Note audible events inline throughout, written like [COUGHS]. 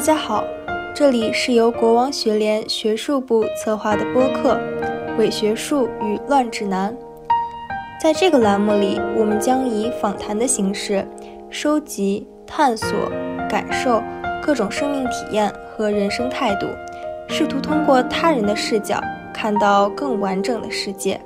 大家好，这里是由国王学联学术部策划的播客《伪学术与乱指南》。在这个栏目里，我们将以访谈的形式，收集、探索、感受各种生命体验和人生态度，试图通过他人的视角，看到更完整的世界。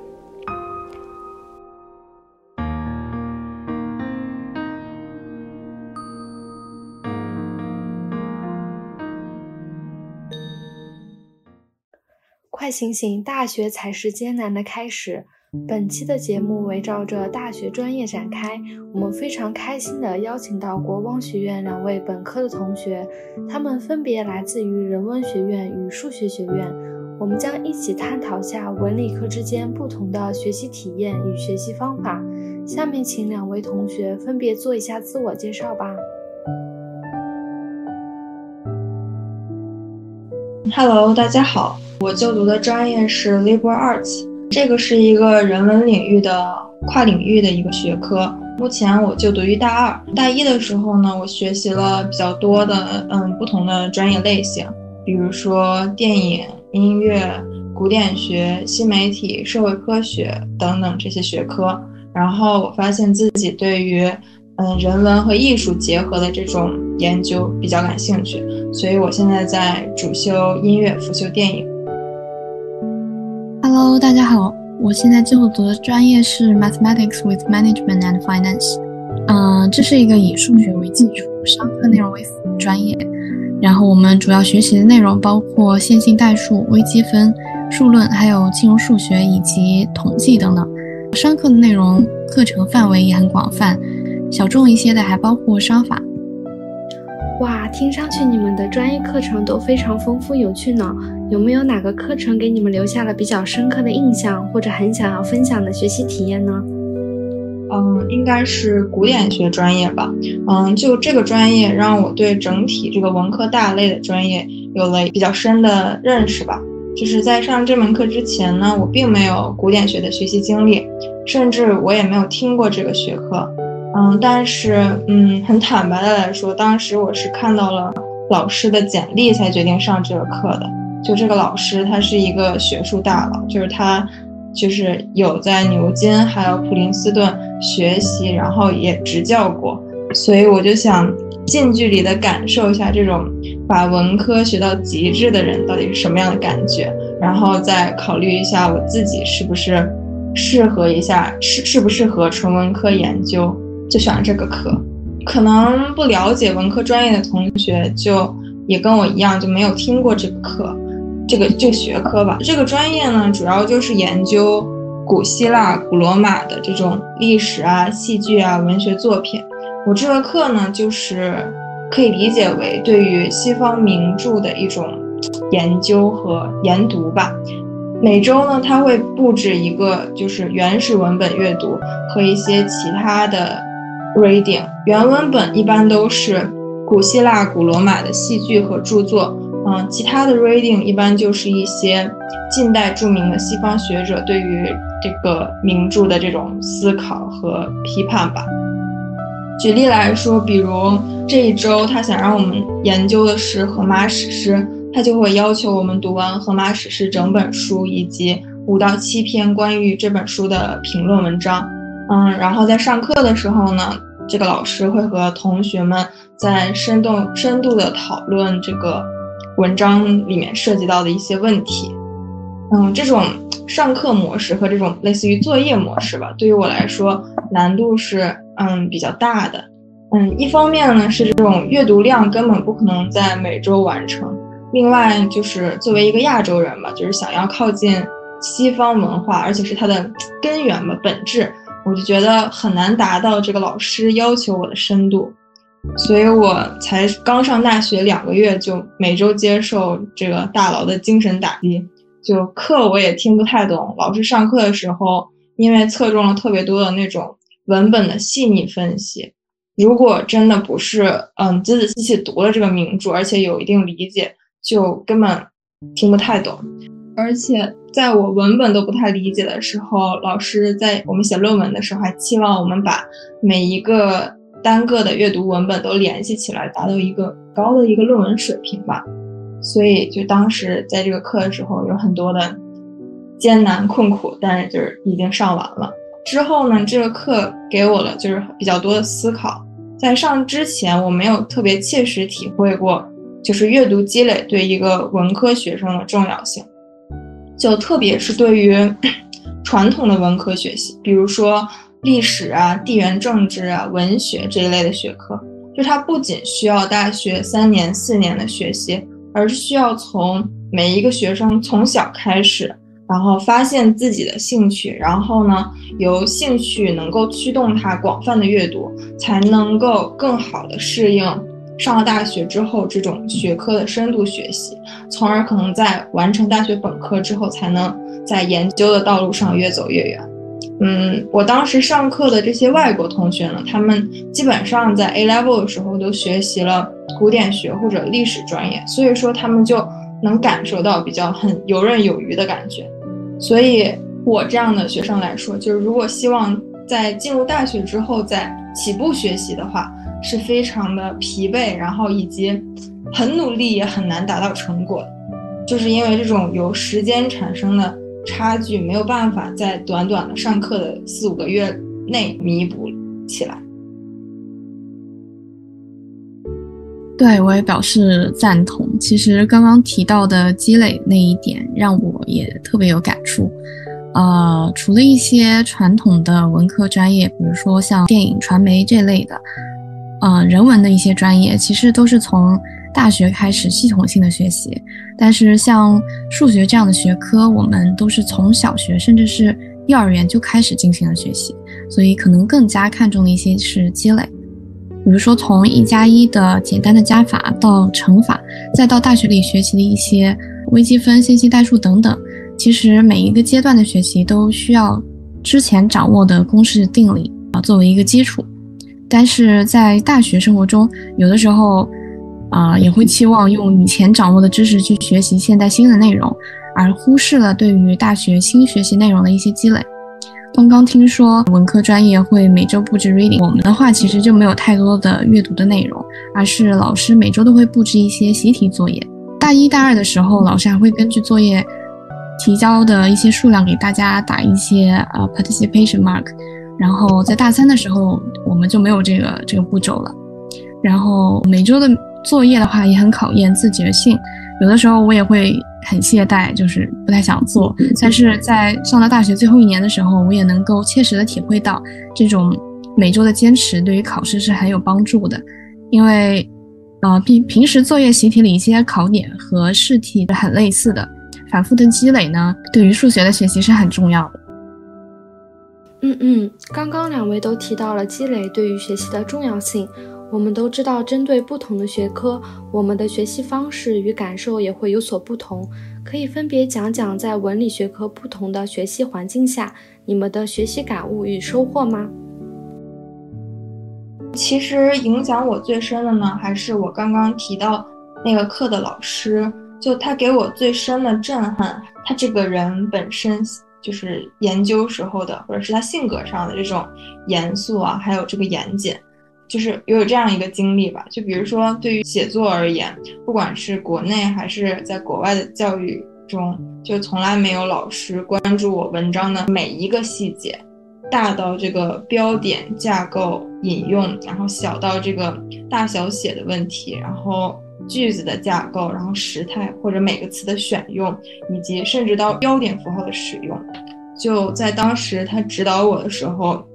快醒醒！大学才是艰难的开始。本期的节目围绕着大学专业展开，我们非常开心地邀请到国光学院两位本科的同学，他们分别来自于人文学院与数学学院。我们将一起探讨下文理科之间不同的学习体验与学习方法。下面请两位同学分别做一下自我介绍吧。Hello，大家好。我就读的专业是 liberal arts，这个是一个人文领域的跨领域的一个学科。目前我就读于大二，大一的时候呢，我学习了比较多的嗯不同的专业类型，比如说电影、音乐、古典学、新媒体、社会科学等等这些学科。然后我发现自己对于嗯人文和艺术结合的这种研究比较感兴趣，所以我现在在主修音乐，辅修电影。Hello，大家好，我现在就读的专业是 Mathematics with Management and Finance。嗯，这是一个以数学为基础、商科内容为辅的专业。然后我们主要学习的内容包括线性代数、微积分、数论，还有金融数学以及统计等等。商科的内容课程范围也很广泛，小众一些的还包括商法。哇，听上去你们的专业课程都非常丰富有趣呢。有没有哪个课程给你们留下了比较深刻的印象，或者很想要分享的学习体验呢？嗯，应该是古典学专业吧。嗯，就这个专业让我对整体这个文科大类的专业有了比较深的认识吧。就是在上这门课之前呢，我并没有古典学的学习经历，甚至我也没有听过这个学科。嗯，但是嗯，很坦白的来说，当时我是看到了老师的简历才决定上这个课的。就这个老师，他是一个学术大佬，就是他就是有在牛津还有普林斯顿学习，然后也执教过，所以我就想近距离的感受一下这种把文科学到极致的人到底是什么样的感觉，然后再考虑一下我自己是不是适合一下适适不适合纯文科研究。就选了这个课，可能不了解文科专业的同学就也跟我一样就没有听过这个课，这个这个学科吧。这个专业呢，主要就是研究古希腊、古罗马的这种历史啊、戏剧啊、文学作品。我这个课呢，就是可以理解为对于西方名著的一种研究和研读吧。每周呢，他会布置一个就是原始文本阅读和一些其他的。Reading 原文本一般都是古希腊、古罗马的戏剧和著作，嗯，其他的 reading 一般就是一些近代著名的西方学者对于这个名著的这种思考和批判吧。举例来说，比如这一周他想让我们研究的是荷马史诗，他就会要求我们读完荷马史诗整本书以及五到七篇关于这本书的评论文章。嗯，然后在上课的时候呢，这个老师会和同学们在深度深度的讨论这个文章里面涉及到的一些问题。嗯，这种上课模式和这种类似于作业模式吧，对于我来说难度是嗯比较大的。嗯，一方面呢是这种阅读量根本不可能在每周完成，另外就是作为一个亚洲人吧，就是想要靠近西方文化，而且是它的根源吧，本质。我就觉得很难达到这个老师要求我的深度，所以我才刚上大学两个月就每周接受这个大佬的精神打击，就课我也听不太懂。老师上课的时候，因为侧重了特别多的那种文本的细腻分析，如果真的不是嗯仔仔细细读了这个名著，而且有一定理解，就根本听不太懂。而且在我文本都不太理解的时候，老师在我们写论文的时候还期望我们把每一个单个的阅读文本都联系起来，达到一个高的一个论文水平吧。所以就当时在这个课的时候有很多的艰难困苦，但是就是已经上完了。之后呢，这个课给我了就是比较多的思考。在上之前，我没有特别切实体会过，就是阅读积累对一个文科学生的重要性。就特别是对于 [COUGHS] 传统的文科学习，比如说历史啊、地缘政治啊、文学这一类的学科，就它不仅需要大学三年、四年的学习，而是需要从每一个学生从小开始。然后发现自己的兴趣，然后呢，由兴趣能够驱动他广泛的阅读，才能够更好的适应上了大学之后这种学科的深度学习，从而可能在完成大学本科之后，才能在研究的道路上越走越远。嗯，我当时上课的这些外国同学呢，他们基本上在 A level 的时候都学习了古典学或者历史专业，所以说他们就能感受到比较很游刃有余的感觉。所以，我这样的学生来说，就是如果希望在进入大学之后再起步学习的话，是非常的疲惫，然后以及很努力也很难达到成果，就是因为这种由时间产生的差距，没有办法在短短的上课的四五个月内弥补起来。对，我也表示赞同。其实刚刚提到的积累那一点，让我也特别有感触。呃，除了一些传统的文科专业，比如说像电影、传媒这类的，呃，人文的一些专业，其实都是从大学开始系统性的学习。但是像数学这样的学科，我们都是从小学甚至是幼儿园就开始进行了学习，所以可能更加看重的一些是积累。比如说，从一加一的简单的加法到乘法，再到大学里学习的一些微积分、线性代数等等，其实每一个阶段的学习都需要之前掌握的公式定理啊作为一个基础。但是在大学生活中，有的时候啊也会期望用以前掌握的知识去学习现在新的内容，而忽视了对于大学新学习内容的一些积累。刚刚听说文科专业会每周布置 reading，我们的话其实就没有太多的阅读的内容，而是老师每周都会布置一些习题作业。大一、大二的时候，老师还会根据作业提交的一些数量给大家打一些呃 participation mark。然后在大三的时候，我们就没有这个这个步骤了。然后每周的作业的话也很考验自觉性，有的时候我也会。很懈怠，就是不太想做。但是在上了大学最后一年的时候，我也能够切实的体会到，这种每周的坚持对于考试是很有帮助的。因为，呃，平平时作业习题里一些考点和试题是很类似的，反复的积累呢，对于数学的学习是很重要的。嗯嗯，刚刚两位都提到了积累对于学习的重要性。我们都知道，针对不同的学科，我们的学习方式与感受也会有所不同。可以分别讲讲在文理学科不同的学习环境下，你们的学习感悟与收获吗？其实影响我最深的呢，还是我刚刚提到那个课的老师，就他给我最深的震撼，他这个人本身就是研究时候的，或者是他性格上的这种严肃啊，还有这个严谨。就是有这样一个经历吧，就比如说对于写作而言，不管是国内还是在国外的教育中，就从来没有老师关注我文章的每一个细节，大到这个标点架构引用，然后小到这个大小写的问题，然后句子的架构，然后时态或者每个词的选用，以及甚至到标点符号的使用，就在当时他指导我的时候。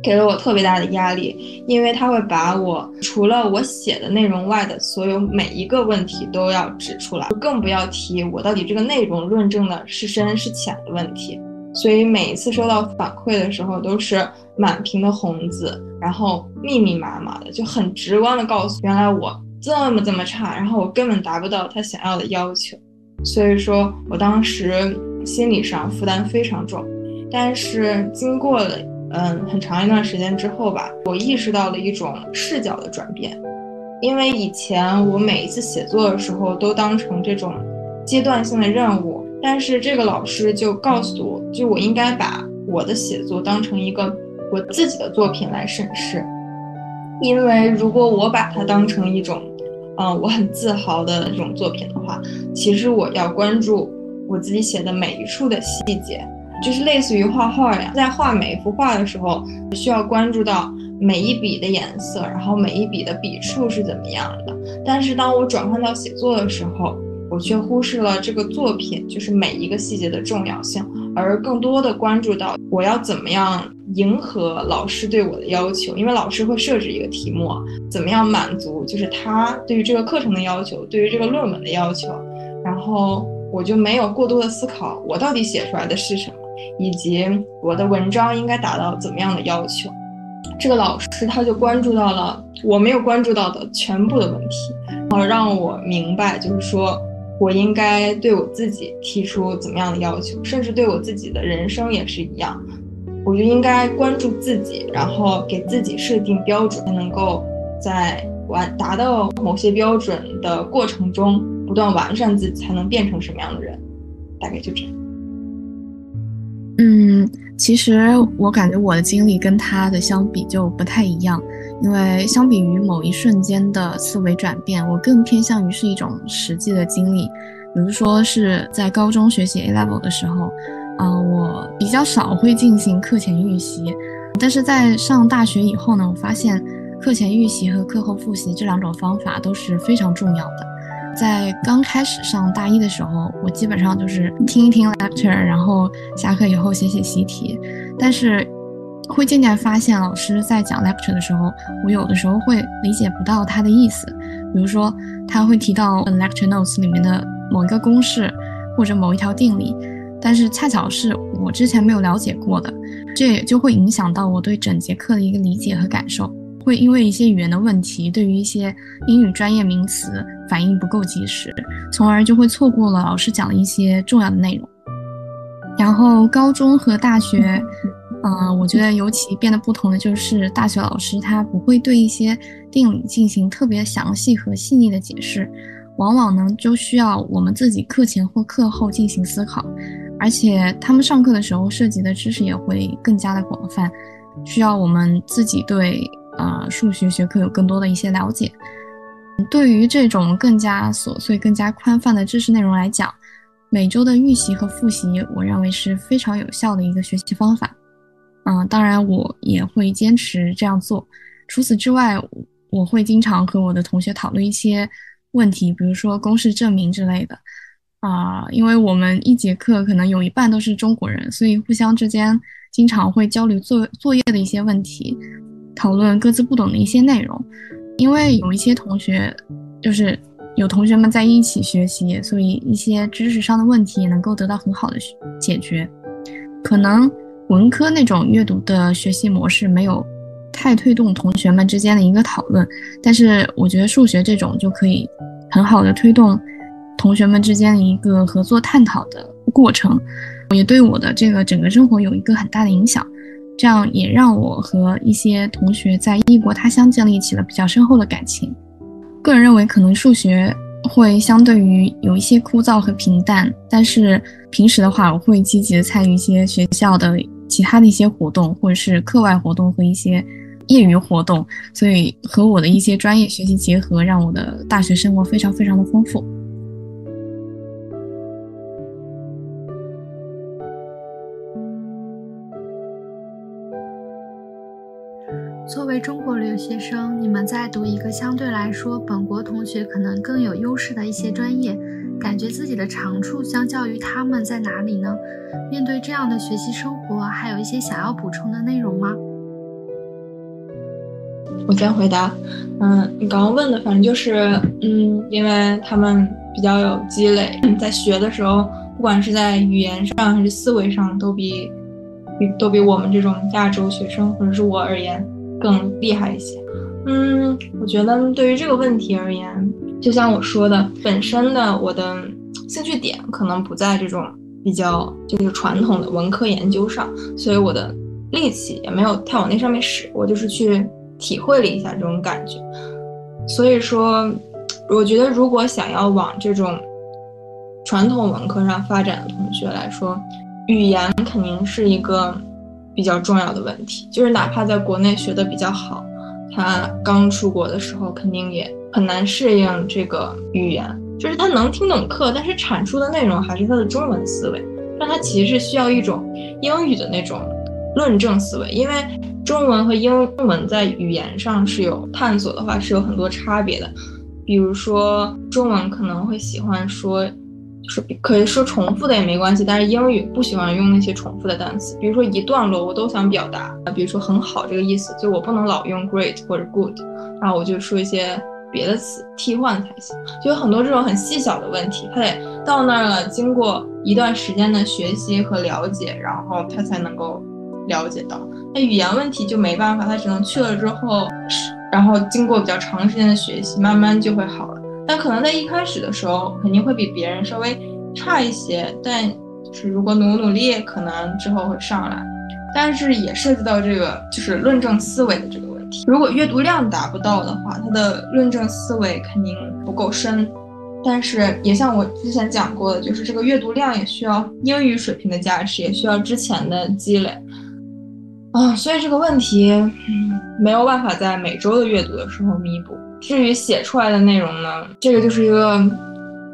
给了我特别大的压力，因为他会把我除了我写的内容外的所有每一个问题都要指出来，更不要提我到底这个内容论证的是深是浅的问题。所以每一次收到反馈的时候，都是满屏的红字，然后密密麻麻的，就很直观的告诉原来我这么这么差，然后我根本达不到他想要的要求。所以说我当时心理上负担非常重，但是经过了。嗯，很长一段时间之后吧，我意识到了一种视角的转变，因为以前我每一次写作的时候都当成这种阶段性的任务，但是这个老师就告诉我，就我应该把我的写作当成一个我自己的作品来审视，因为如果我把它当成一种嗯，我很自豪的这种作品的话，其实我要关注我自己写的每一处的细节，就是类似于画画呀，在画每一幅画的时候，需要关注到每一笔的颜色，然后每一笔的笔触是怎么样的。但是当我转换到写作的时候，我却忽视了这个作品就是每一个细节的重要性，而更多的关注到我要怎么样迎合老师对我的要求，因为老师会设置一个题目，怎么样满足就是他对于这个课程的要求，对于这个论文的要求，然后我就没有过多的思考我到底写出来的是什么，以及我的文章应该达到怎么样的要求。这个老师他就关注到了我没有关注到的全部的问题，然后让我明白，就是说。我应该对我自己提出怎么样的要求，甚至对我自己的人生也是一样。我就应该关注自己，然后给自己设定标准，才能够在完达到某些标准的过程中不断完善自己，才能变成什么样的人。大概就这样。嗯，其实我感觉我的经历跟他的相比就不太一样。因为相比于某一瞬间的思维转变，我更偏向于是一种实际的经历。比如说是在高中学习 A level 的时候，嗯，我比较少会进行课前预习。但是在上大学以后呢，我发现课前预习和课后复习这两种方法都是非常重要的。在刚开始上大一的时候，我基本上就是听一听 lecture，然后下课以后写写习题。但是会渐渐发现，老师在讲 lecture 的时候，我有的时候会理解不到他的意思。比如说，他会提到 lecture notes 里面的某一个公式或者某一条定理，但是恰巧是我之前没有了解过的，这也就会影响到我对整节课的一个理解和感受。会因为一些语言的问题，对于一些英语专业名词反应不够及时，从而就会错过了老师讲的一些重要的内容。然后高中和大学。嗯，我觉得尤其变得不同的就是大学老师他不会对一些定理进行特别详细和细腻的解释，往往呢就需要我们自己课前或课后进行思考，而且他们上课的时候涉及的知识也会更加的广泛，需要我们自己对呃数学学科有更多的一些了解。对于这种更加琐碎、更加宽泛的知识内容来讲，每周的预习和复习，我认为是非常有效的一个学习方法。嗯，当然我也会坚持这样做。除此之外，我会经常和我的同学讨论一些问题，比如说公式证明之类的。啊，因为我们一节课可能有一半都是中国人，所以互相之间经常会交流作作业的一些问题，讨论各自不懂的一些内容。因为有一些同学，就是有同学们在一起学习，所以一些知识上的问题也能够得到很好的解决。可能。文科那种阅读的学习模式没有太推动同学们之间的一个讨论，但是我觉得数学这种就可以很好的推动同学们之间的一个合作探讨的过程，也对我的这个整个生活有一个很大的影响。这样也让我和一些同学在异国他乡建立起了比较深厚的感情。个人认为，可能数学。会相对于有一些枯燥和平淡，但是平时的话，我会积极的参与一些学校的其他的一些活动，或者是课外活动和一些业余活动，所以和我的一些专业学习结合，让我的大学生活非常非常的丰富。作为中国留学生，你们在读一个相对来说本国同学可能更有优势的一些专业，感觉自己的长处相较于他们在哪里呢？面对这样的学习生活，还有一些想要补充的内容吗？我先回答，嗯，你刚刚问的，反正就是，嗯，因为他们比较有积累，在学的时候，不管是在语言上还是思维上，都比比都比我们这种亚洲学生或者是我而言。更厉害一些，嗯，我觉得对于这个问题而言，就像我说的，本身的我的兴趣点可能不在这种比较就是传统的文科研究上，所以我的力气也没有太往那上面使，我就是去体会了一下这种感觉。所以说，我觉得如果想要往这种传统文科上发展的同学来说，语言肯定是一个。比较重要的问题就是，哪怕在国内学的比较好，他刚出国的时候肯定也很难适应这个语言，就是他能听懂课，但是产出的内容还是他的中文思维。但他其实是需要一种英语的那种论证思维，因为中文和英文在语言上是有探索的话是有很多差别的。比如说中文可能会喜欢说，说可以说重复的也没关系，但是英语不喜欢用那些重复的单词。比如说一段落我都想表达，比如说很好这个意思，就我不能老用 great 或者 good，然后我就说一些。别的词替换才行，就有很多这种很细小的问题，他得到那儿了，经过一段时间的学习和了解，然后他才能够了解到。那语言问题就没办法，他只能去了之后，然后经过比较长时间的学习，慢慢就会好了。但可能在一开始的时候，肯定会比别人稍微差一些，但是如果努努力，可能之后会上来。但是也涉及到这个就是论证思维的这个问题。如果阅读量达不到的话，他的论证思维肯定不够深。但是也像我之前讲过的，就是这个阅读量也需要英语水平的加持，也需要之前的积累啊。所以这个问题没有办法在每周的阅读的时候弥补。至于写出来的内容呢，这个就是一个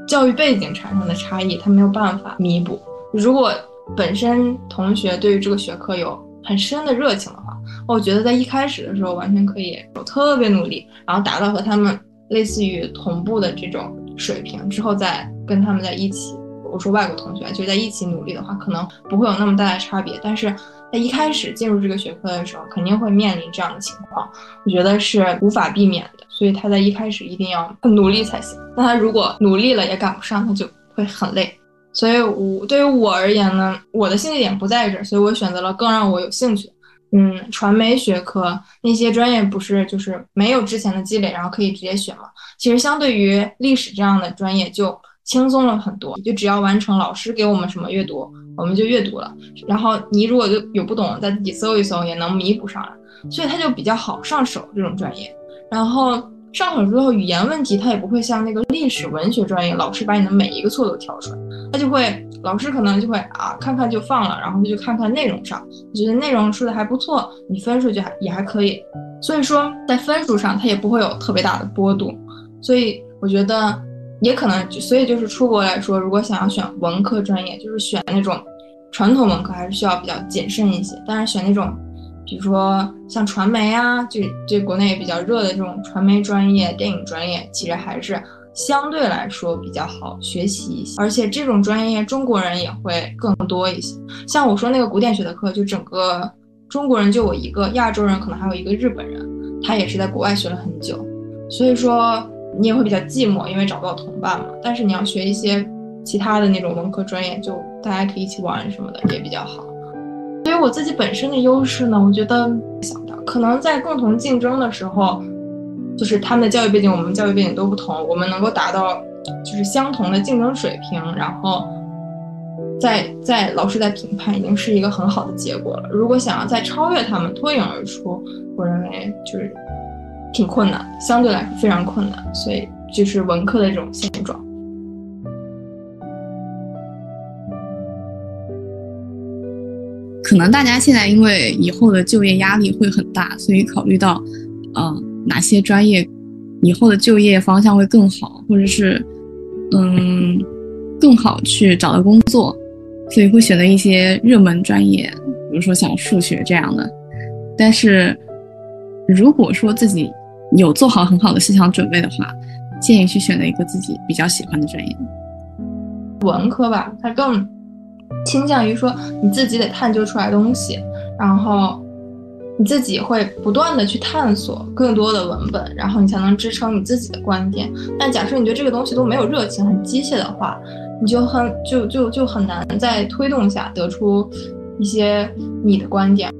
教育背景产生的差异，它没有办法弥补。如果本身同学对于这个学科有很深的热情的话，我觉得在一开始的时候完全可以特别努力，然后达到和他们类似于同步的这种水平，之后再跟他们在一起。我说外国同学就在一起努力的话，可能不会有那么大的差别。但是在一开始进入这个学科的时候，肯定会面临这样的情况，我觉得是无法避免的。所以他在一开始一定要很努力才行。那他如果努力了也赶不上，他就会很累。所以，我对于我而言呢，我的兴趣点不在这儿，所以我选择了更让我有兴趣。嗯，传媒学科那些专业不是就是没有之前的积累，然后可以直接选吗？其实相对于历史这样的专业就轻松了很多，就只要完成老师给我们什么阅读，我们就阅读了。然后你如果就有不懂，再自己搜一搜也能弥补上来，所以它就比较好上手这种专业。然后上手之后，语言问题它也不会像那个历史文学专业，老师把你的每一个错都挑出来，他就会。老师可能就会啊，看看就放了，然后就看看内容上，觉得内容说的还不错，你分数就还也还可以。所以说在分数上他也不会有特别大的波动。所以我觉得也可能就，所以就是出国来说，如果想要选文科专业，就是选那种传统文科，还是需要比较谨慎一些。但是选那种，比如说像传媒啊，就就国内比较热的这种传媒专业、电影专业，其实还是。相对来说比较好学习一些，而且这种专业中国人也会更多一些。像我说那个古典学的课，就整个中国人就我一个，亚洲人可能还有一个日本人，他也是在国外学了很久，所以说你也会比较寂寞，因为找不到同伴嘛。但是你要学一些其他的那种文科专业，就大家可以一起玩什么的也比较好。所以我自己本身的优势呢，我觉得想到可能在共同竞争的时候。就是他们的教育背景，我们教育背景都不同，我们能够达到就是相同的竞争水平，然后在在老师在评判，已经是一个很好的结果了。如果想要再超越他们，脱颖而出，我认为就是挺困难，相对来说非常困难。所以就是文科的这种现状。可能大家现在因为以后的就业压力会很大，所以考虑到，嗯。哪些专业以后的就业方向会更好，或者是嗯更好去找到工作，所以会选择一些热门专业，比如说像数学这样的。但是如果说自己有做好很好的思想准备的话，建议去选择一个自己比较喜欢的专业。文科吧，它更倾向于说你自己得探究出来东西，然后。你自己会不断的去探索更多的文本，然后你才能支撑你自己的观点。但假设你对这个东西都没有热情，很机械的话，你就很就就就很难在推动下得出一些你的观点。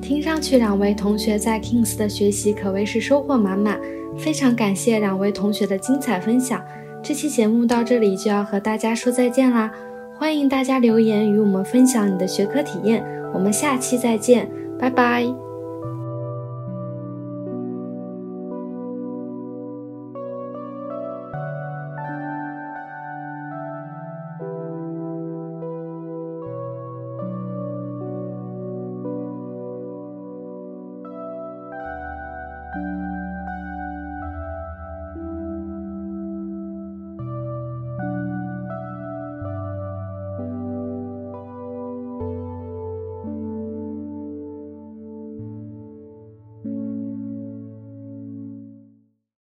听上去两位同学在 Kings 的学习可谓是收获满满，非常感谢两位同学的精彩分享。这期节目到这里就要和大家说再见啦！欢迎大家留言与我们分享你的学科体验，我们下期再见，拜拜。